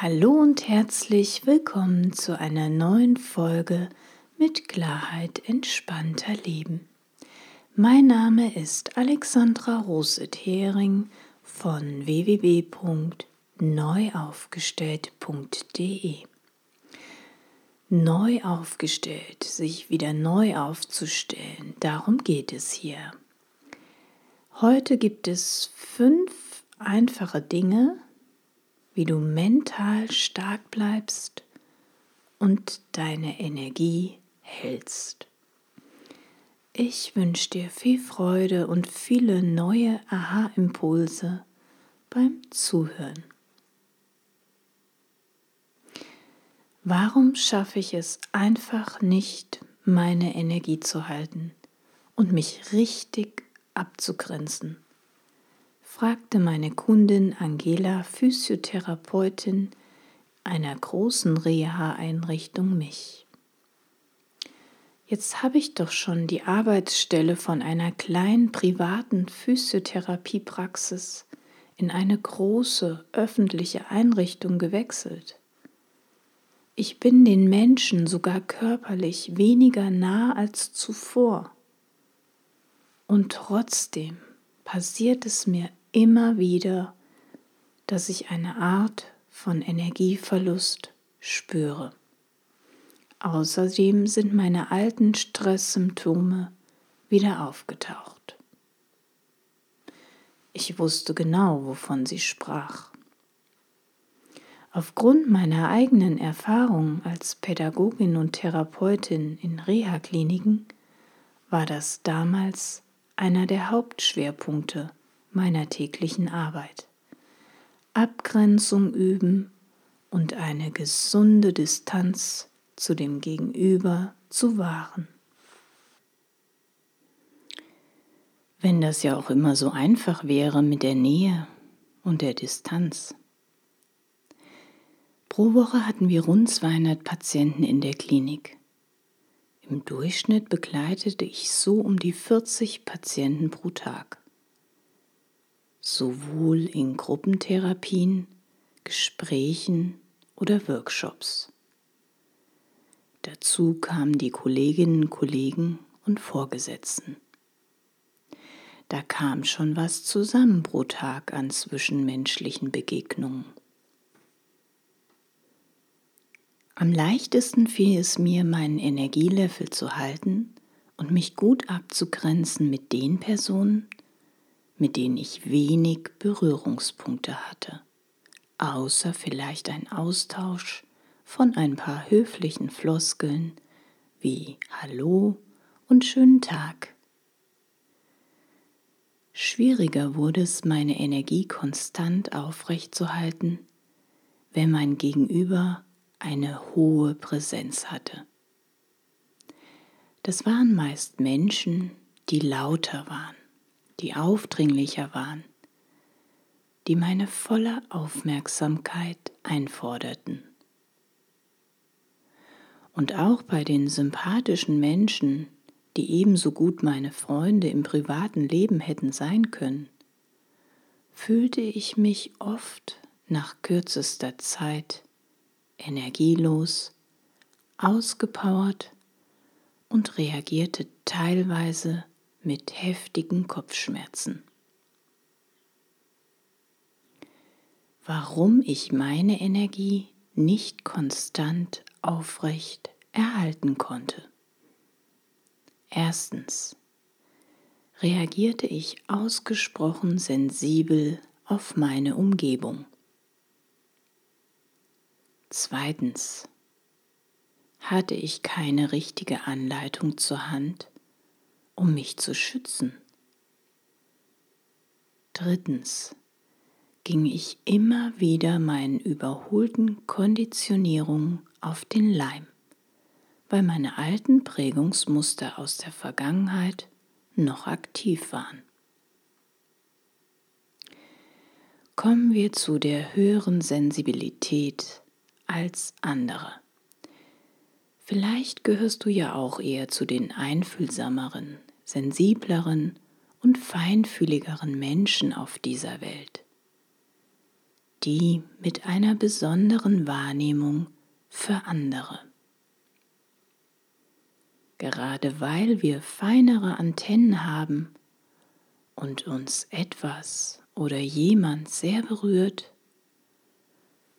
Hallo und herzlich willkommen zu einer neuen Folge mit Klarheit entspannter Leben. Mein Name ist Alexandra Roset-Hering von www.neuaufgestellt.de. Neu aufgestellt, sich wieder neu aufzustellen, darum geht es hier. Heute gibt es fünf einfache Dinge, wie du mental stark bleibst und deine Energie hältst. Ich wünsche dir viel Freude und viele neue Aha-Impulse beim Zuhören. Warum schaffe ich es einfach nicht, meine Energie zu halten und mich richtig abzugrenzen? Fragte meine Kundin Angela, Physiotherapeutin einer großen Reha-Einrichtung mich. Jetzt habe ich doch schon die Arbeitsstelle von einer kleinen privaten Physiotherapiepraxis in eine große öffentliche Einrichtung gewechselt. Ich bin den Menschen sogar körperlich weniger nah als zuvor. Und trotzdem passiert es mir immer wieder, dass ich eine Art von Energieverlust spüre. Außerdem sind meine alten Stresssymptome wieder aufgetaucht. Ich wusste genau, wovon sie sprach. Aufgrund meiner eigenen Erfahrung als Pädagogin und Therapeutin in Reha-Kliniken war das damals einer der Hauptschwerpunkte meiner täglichen Arbeit. Abgrenzung üben und eine gesunde Distanz zu dem Gegenüber zu wahren. Wenn das ja auch immer so einfach wäre mit der Nähe und der Distanz. Pro Woche hatten wir rund 200 Patienten in der Klinik. Im Durchschnitt begleitete ich so um die 40 Patienten pro Tag sowohl in Gruppentherapien, Gesprächen oder Workshops. Dazu kamen die Kolleginnen, Kollegen und Vorgesetzten. Da kam schon was zusammen pro Tag an zwischenmenschlichen Begegnungen. Am leichtesten fiel es mir, meinen Energielevel zu halten und mich gut abzugrenzen mit den Personen, mit denen ich wenig Berührungspunkte hatte, außer vielleicht ein Austausch von ein paar höflichen Floskeln wie Hallo und schönen Tag. Schwieriger wurde es, meine Energie konstant aufrechtzuerhalten, wenn mein Gegenüber eine hohe Präsenz hatte. Das waren meist Menschen, die lauter waren die aufdringlicher waren, die meine volle Aufmerksamkeit einforderten. Und auch bei den sympathischen Menschen, die ebenso gut meine Freunde im privaten Leben hätten sein können, fühlte ich mich oft nach kürzester Zeit energielos, ausgepowert und reagierte teilweise mit heftigen Kopfschmerzen. Warum ich meine Energie nicht konstant aufrecht erhalten konnte. Erstens reagierte ich ausgesprochen sensibel auf meine Umgebung. Zweitens hatte ich keine richtige Anleitung zur Hand, um mich zu schützen. Drittens ging ich immer wieder meinen überholten Konditionierungen auf den Leim, weil meine alten Prägungsmuster aus der Vergangenheit noch aktiv waren. Kommen wir zu der höheren Sensibilität als andere. Vielleicht gehörst du ja auch eher zu den einfühlsameren, sensibleren und feinfühligeren Menschen auf dieser Welt. die mit einer besonderen Wahrnehmung für andere. Gerade weil wir feinere Antennen haben und uns etwas oder jemand sehr berührt,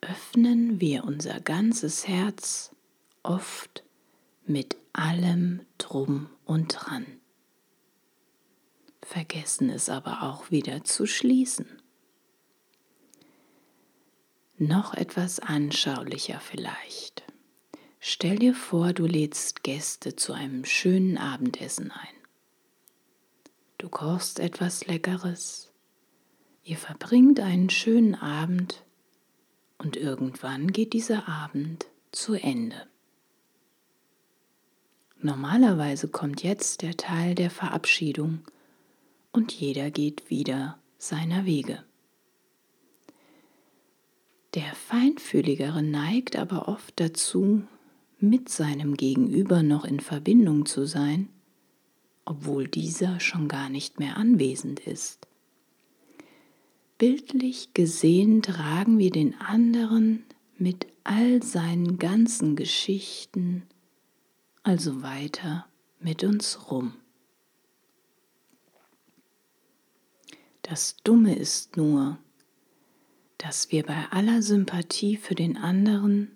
öffnen wir unser ganzes Herz oft mit allem drum und dran. Vergessen es aber auch wieder zu schließen. Noch etwas anschaulicher vielleicht. Stell dir vor, du lädst Gäste zu einem schönen Abendessen ein. Du kochst etwas Leckeres, ihr verbringt einen schönen Abend und irgendwann geht dieser Abend zu Ende. Normalerweise kommt jetzt der Teil der Verabschiedung und jeder geht wieder seiner Wege. Der Feinfühligere neigt aber oft dazu, mit seinem Gegenüber noch in Verbindung zu sein, obwohl dieser schon gar nicht mehr anwesend ist. Bildlich gesehen tragen wir den anderen mit all seinen ganzen Geschichten, also weiter mit uns rum. Das Dumme ist nur, dass wir bei aller Sympathie für den anderen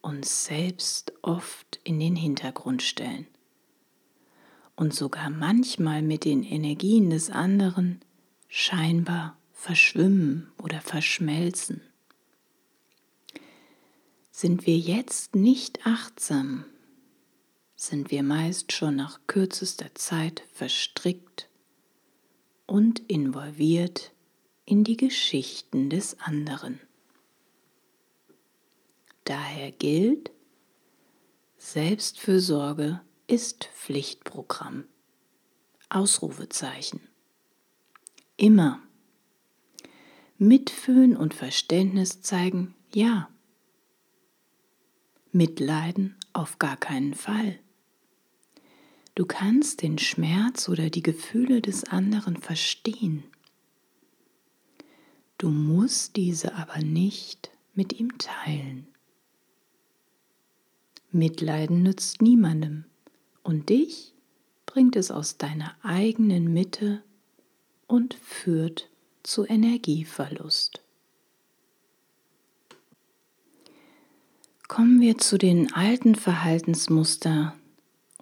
uns selbst oft in den Hintergrund stellen und sogar manchmal mit den Energien des anderen scheinbar verschwimmen oder verschmelzen. Sind wir jetzt nicht achtsam, sind wir meist schon nach kürzester Zeit verstrickt und involviert in die Geschichten des anderen. Daher gilt, Selbstfürsorge ist Pflichtprogramm. Ausrufezeichen. Immer. Mitfühlen und Verständnis zeigen, ja. Mitleiden auf gar keinen Fall. Du kannst den Schmerz oder die Gefühle des anderen verstehen. Du musst diese aber nicht mit ihm teilen. Mitleiden nützt niemandem und dich bringt es aus deiner eigenen Mitte und führt zu Energieverlust. Kommen wir zu den alten Verhaltensmuster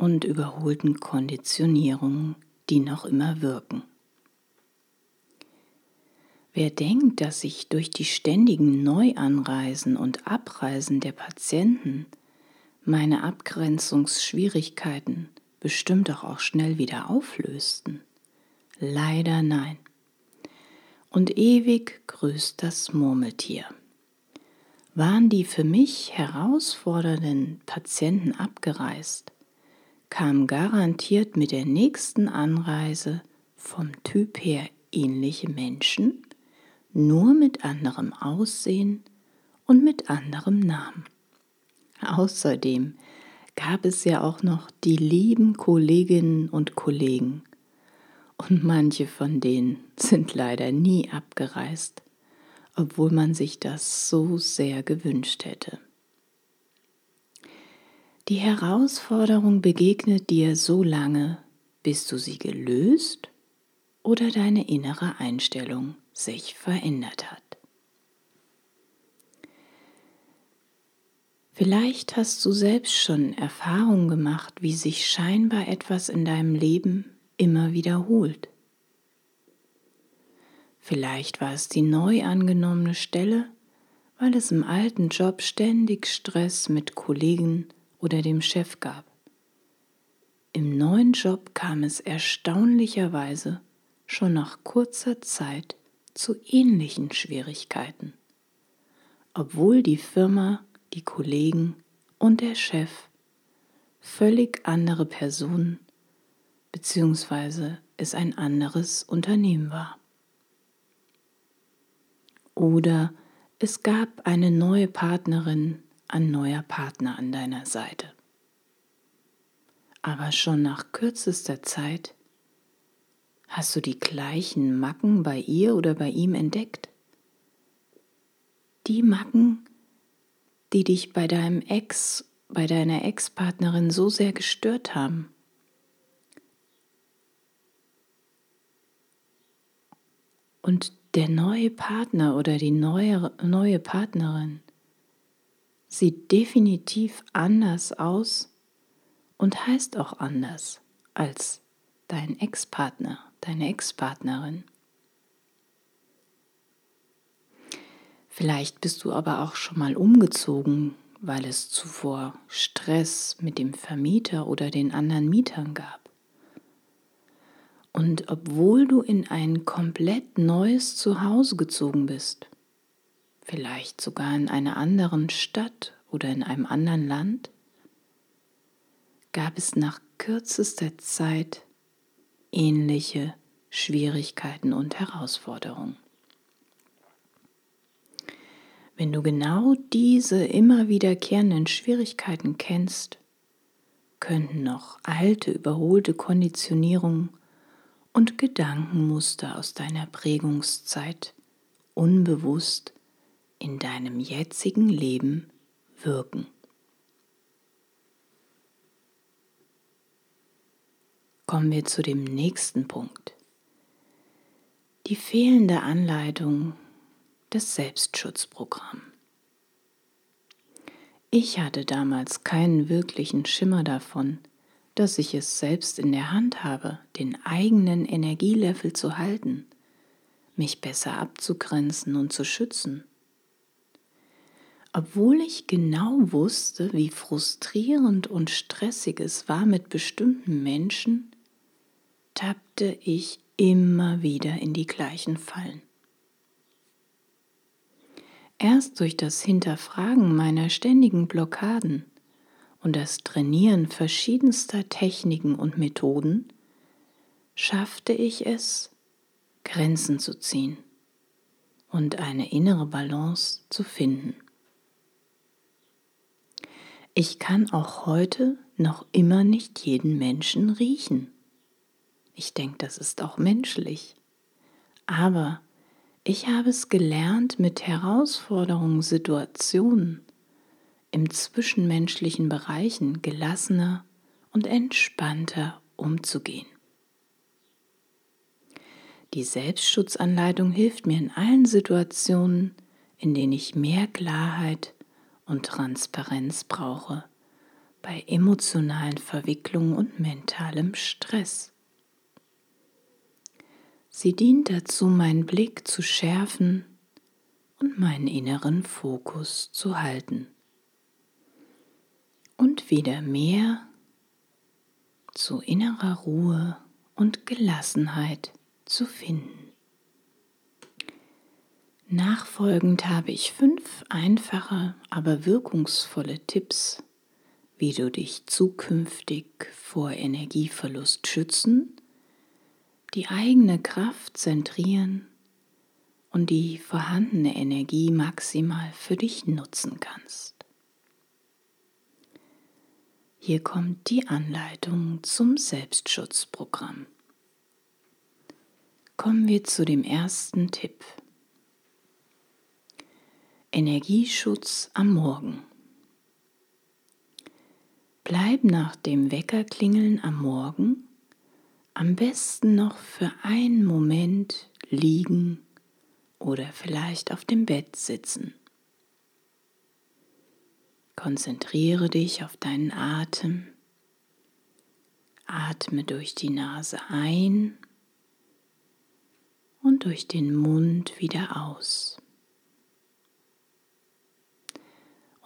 und überholten Konditionierungen, die noch immer wirken. Wer denkt, dass sich durch die ständigen Neuanreisen und Abreisen der Patienten meine Abgrenzungsschwierigkeiten bestimmt doch auch schnell wieder auflösten? Leider nein. Und ewig grüßt das Murmeltier. Waren die für mich herausfordernden Patienten abgereist, kam garantiert mit der nächsten Anreise vom Typ her ähnliche Menschen, nur mit anderem Aussehen und mit anderem Namen. Außerdem gab es ja auch noch die lieben Kolleginnen und Kollegen, und manche von denen sind leider nie abgereist, obwohl man sich das so sehr gewünscht hätte. Die Herausforderung begegnet dir so lange, bis du sie gelöst oder deine innere Einstellung sich verändert hat. Vielleicht hast du selbst schon Erfahrungen gemacht, wie sich scheinbar etwas in deinem Leben immer wiederholt. Vielleicht war es die neu angenommene Stelle, weil es im alten Job ständig Stress mit Kollegen oder dem Chef gab. Im neuen Job kam es erstaunlicherweise schon nach kurzer Zeit zu ähnlichen Schwierigkeiten, obwohl die Firma, die Kollegen und der Chef völlig andere Personen bzw. es ein anderes Unternehmen war. Oder es gab eine neue Partnerin ein neuer Partner an deiner Seite. Aber schon nach kürzester Zeit hast du die gleichen Macken bei ihr oder bei ihm entdeckt. die Macken, die dich bei deinem Ex, bei deiner Ex-Partnerin so sehr gestört haben. Und der neue Partner oder die neue, neue Partnerin sieht definitiv anders aus und heißt auch anders als dein Ex-Partner, deine Ex-Partnerin. Vielleicht bist du aber auch schon mal umgezogen, weil es zuvor Stress mit dem Vermieter oder den anderen Mietern gab. Und obwohl du in ein komplett neues Zuhause gezogen bist, vielleicht sogar in einer anderen Stadt oder in einem anderen Land, gab es nach kürzester Zeit ähnliche Schwierigkeiten und Herausforderungen. Wenn du genau diese immer wiederkehrenden Schwierigkeiten kennst, könnten noch alte, überholte Konditionierungen und Gedankenmuster aus deiner Prägungszeit unbewusst in deinem jetzigen Leben wirken. Kommen wir zu dem nächsten Punkt. Die fehlende Anleitung das Selbstschutzprogramm. Ich hatte damals keinen wirklichen Schimmer davon, dass ich es selbst in der Hand habe, den eigenen Energielevel zu halten, mich besser abzugrenzen und zu schützen. Obwohl ich genau wusste, wie frustrierend und stressig es war mit bestimmten Menschen, tappte ich immer wieder in die gleichen Fallen. Erst durch das Hinterfragen meiner ständigen Blockaden und das Trainieren verschiedenster Techniken und Methoden schaffte ich es, Grenzen zu ziehen und eine innere Balance zu finden. Ich kann auch heute noch immer nicht jeden Menschen riechen. Ich denke, das ist auch menschlich. Aber ich habe es gelernt, mit Herausforderungen, Situationen im zwischenmenschlichen Bereichen gelassener und entspannter umzugehen. Die Selbstschutzanleitung hilft mir in allen Situationen, in denen ich mehr Klarheit und Transparenz brauche, bei emotionalen Verwicklungen und mentalem Stress. Sie dient dazu, meinen Blick zu schärfen und meinen inneren Fokus zu halten. Und wieder mehr zu innerer Ruhe und Gelassenheit zu finden. Nachfolgend habe ich fünf einfache, aber wirkungsvolle Tipps, wie du dich zukünftig vor Energieverlust schützen die eigene Kraft zentrieren und die vorhandene Energie maximal für dich nutzen kannst. Hier kommt die Anleitung zum Selbstschutzprogramm. Kommen wir zu dem ersten Tipp. Energieschutz am Morgen. Bleib nach dem Weckerklingeln am Morgen am besten noch für einen Moment liegen oder vielleicht auf dem Bett sitzen. Konzentriere dich auf deinen Atem. Atme durch die Nase ein und durch den Mund wieder aus.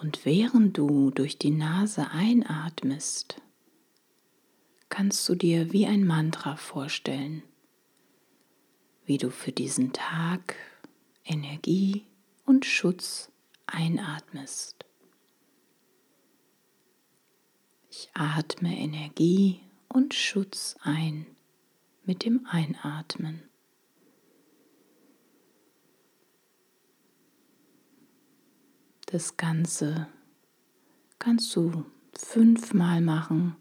Und während du durch die Nase einatmest, kannst du dir wie ein Mantra vorstellen, wie du für diesen Tag Energie und Schutz einatmest. Ich atme Energie und Schutz ein mit dem Einatmen. Das Ganze kannst du fünfmal machen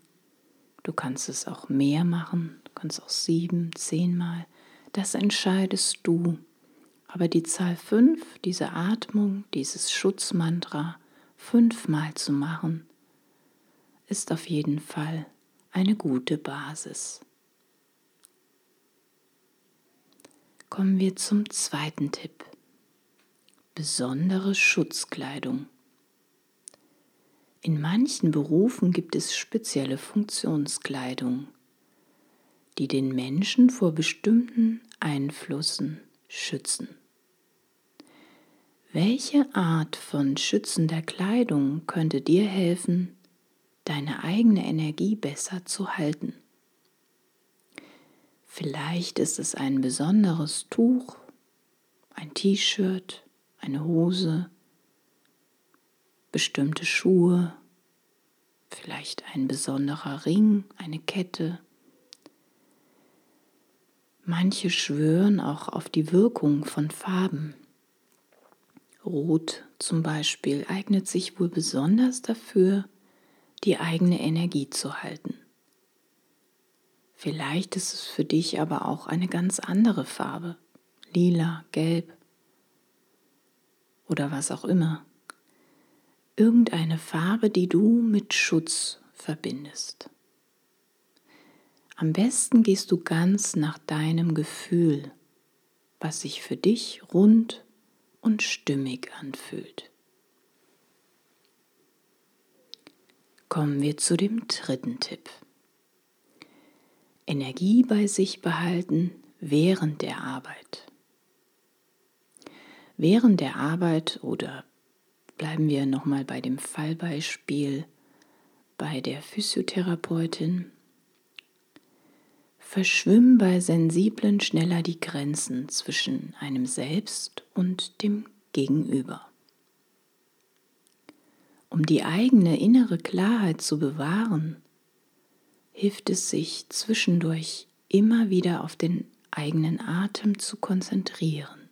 Du kannst es auch mehr machen, du kannst auch sieben, zehnmal. Das entscheidest du Aber die Zahl 5, diese Atmung, dieses Schutzmantra fünfmal zu machen, ist auf jeden Fall eine gute Basis. Kommen wir zum zweiten Tipp. Besondere Schutzkleidung. In manchen Berufen gibt es spezielle Funktionskleidung, die den Menschen vor bestimmten Einflüssen schützen. Welche Art von schützender Kleidung könnte dir helfen, deine eigene Energie besser zu halten? Vielleicht ist es ein besonderes Tuch, ein T-Shirt, eine Hose, bestimmte Schuhe, vielleicht ein besonderer Ring, eine Kette. Manche schwören auch auf die Wirkung von Farben. Rot zum Beispiel eignet sich wohl besonders dafür, die eigene Energie zu halten. Vielleicht ist es für dich aber auch eine ganz andere Farbe, lila, gelb oder was auch immer. Irgendeine Farbe, die du mit Schutz verbindest. Am besten gehst du ganz nach deinem Gefühl, was sich für dich rund und stimmig anfühlt. Kommen wir zu dem dritten Tipp. Energie bei sich behalten während der Arbeit. Während der Arbeit oder bleiben wir nochmal bei dem Fallbeispiel bei der Physiotherapeutin. Verschwimmen bei Sensiblen schneller die Grenzen zwischen einem selbst und dem Gegenüber. Um die eigene innere Klarheit zu bewahren, hilft es sich zwischendurch immer wieder auf den eigenen Atem zu konzentrieren.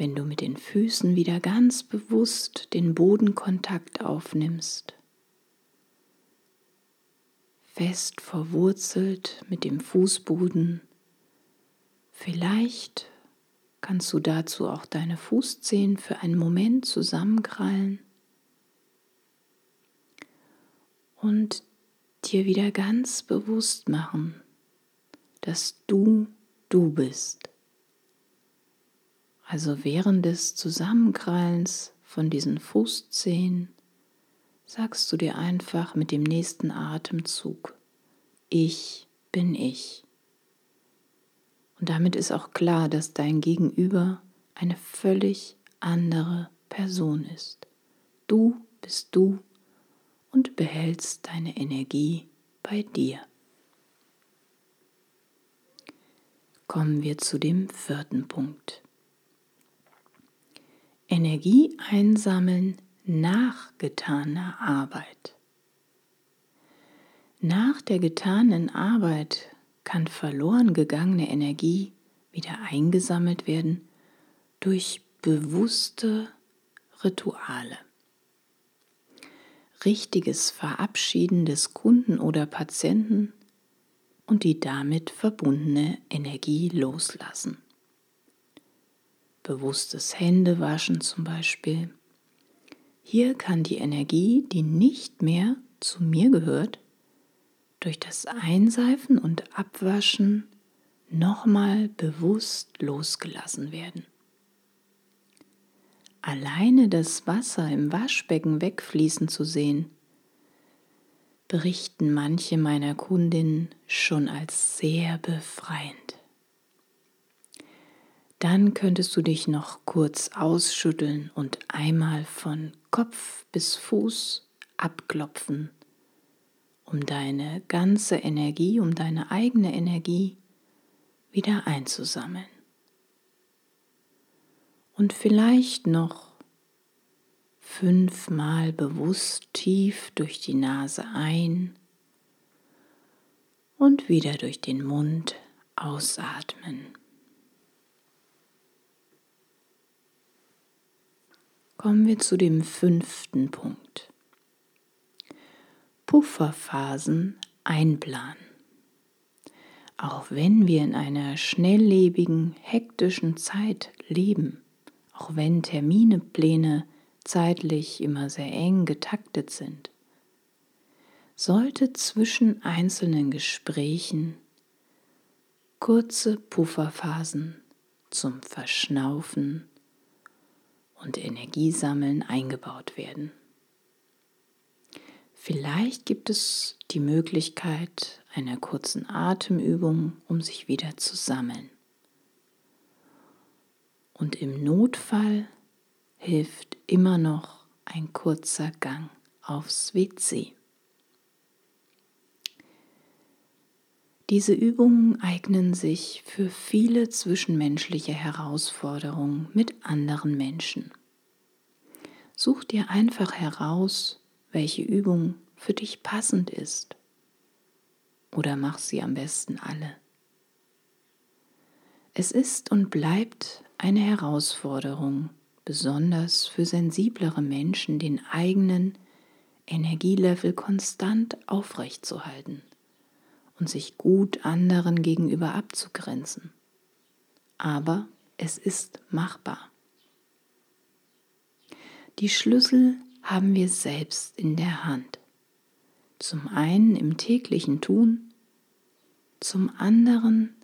Wenn du mit den Füßen wieder ganz bewusst den Bodenkontakt aufnimmst, fest verwurzelt mit dem Fußboden, vielleicht kannst du dazu auch deine Fußzehen für einen Moment zusammenkrallen und dir wieder ganz bewusst machen, dass du du bist. Also während des Zusammenkrallens von diesen Fußzehen sagst du dir einfach mit dem nächsten Atemzug, ich bin ich. Und damit ist auch klar, dass dein Gegenüber eine völlig andere Person ist. Du bist du und behältst deine Energie bei dir. Kommen wir zu dem vierten Punkt. Energie einsammeln nach getaner Arbeit. Nach der getanen Arbeit kann verloren gegangene Energie wieder eingesammelt werden durch bewusste Rituale richtiges Verabschieden des Kunden oder Patienten und die damit verbundene Energie loslassen. Bewusstes Händewaschen zum Beispiel. Hier kann die Energie, die nicht mehr zu mir gehört, durch das Einseifen und Abwaschen nochmal bewusst losgelassen werden. Alleine das Wasser im Waschbecken wegfließen zu sehen, berichten manche meiner Kundinnen schon als sehr befreiend. Dann könntest du dich noch kurz ausschütteln und einmal von Kopf bis Fuß abklopfen, um deine ganze Energie, um deine eigene Energie wieder einzusammeln und vielleicht noch fünfmal bewusst tief durch die Nase ein und wieder durch den Mund ausatmen. Kommen wir zu dem fünften Punkt. Pufferphasen einplanen. auch wenn wir in einer schnelllebigen, hektischen Zeit leben, auch wenn Termine, Pläne zeitlich immer sehr eng getaktet sind, sollte zwischen einzelnen Gesprächen kurze Pufferphasen zum Verschnaufen und Energiesammeln eingebaut werden. Vielleicht gibt es die Möglichkeit einer kurzen Atemübung, um sich wieder zu sammeln. Und im Notfall hilft immer noch ein kurzer Gang aufs WC. Diese Übungen eignen sich für viele zwischenmenschliche Herausforderungen mit anderen Menschen. Such dir einfach heraus, welche Übung für dich passend ist. Oder mach sie am besten alle. Es ist und bleibt eine Herausforderung, besonders für sensiblere Menschen, den eigenen Energielevel konstant aufrechtzuerhalten und sich gut anderen gegenüber abzugrenzen. Aber es ist machbar. Die Schlüssel haben wir selbst in der Hand. Zum einen im täglichen Tun, zum anderen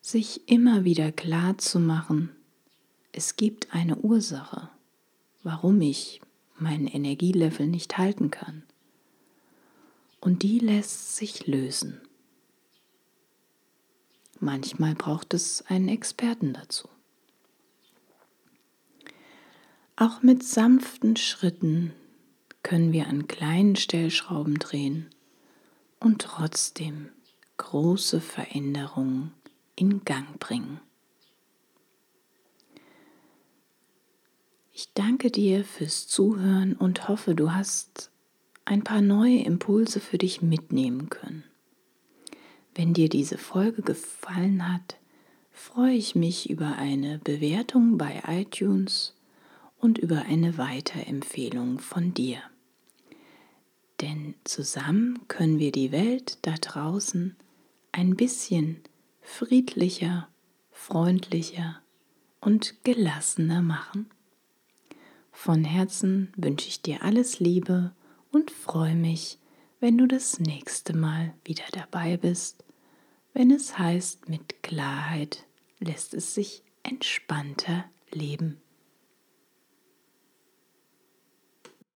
sich immer wieder klar zu machen, es gibt eine Ursache, warum ich meinen Energielevel nicht halten kann und die lässt sich lösen. Manchmal braucht es einen Experten dazu. Auch mit sanften Schritten können wir an kleinen Stellschrauben drehen und trotzdem große Veränderungen in Gang bringen. Ich danke dir fürs Zuhören und hoffe, du hast ein paar neue Impulse für dich mitnehmen können. Wenn dir diese Folge gefallen hat, freue ich mich über eine Bewertung bei iTunes und über eine Weiterempfehlung von dir. Denn zusammen können wir die Welt da draußen ein bisschen friedlicher, freundlicher und gelassener machen. Von Herzen wünsche ich dir alles Liebe und freue mich, wenn du das nächste Mal wieder dabei bist, wenn es heißt, mit Klarheit lässt es sich entspannter leben.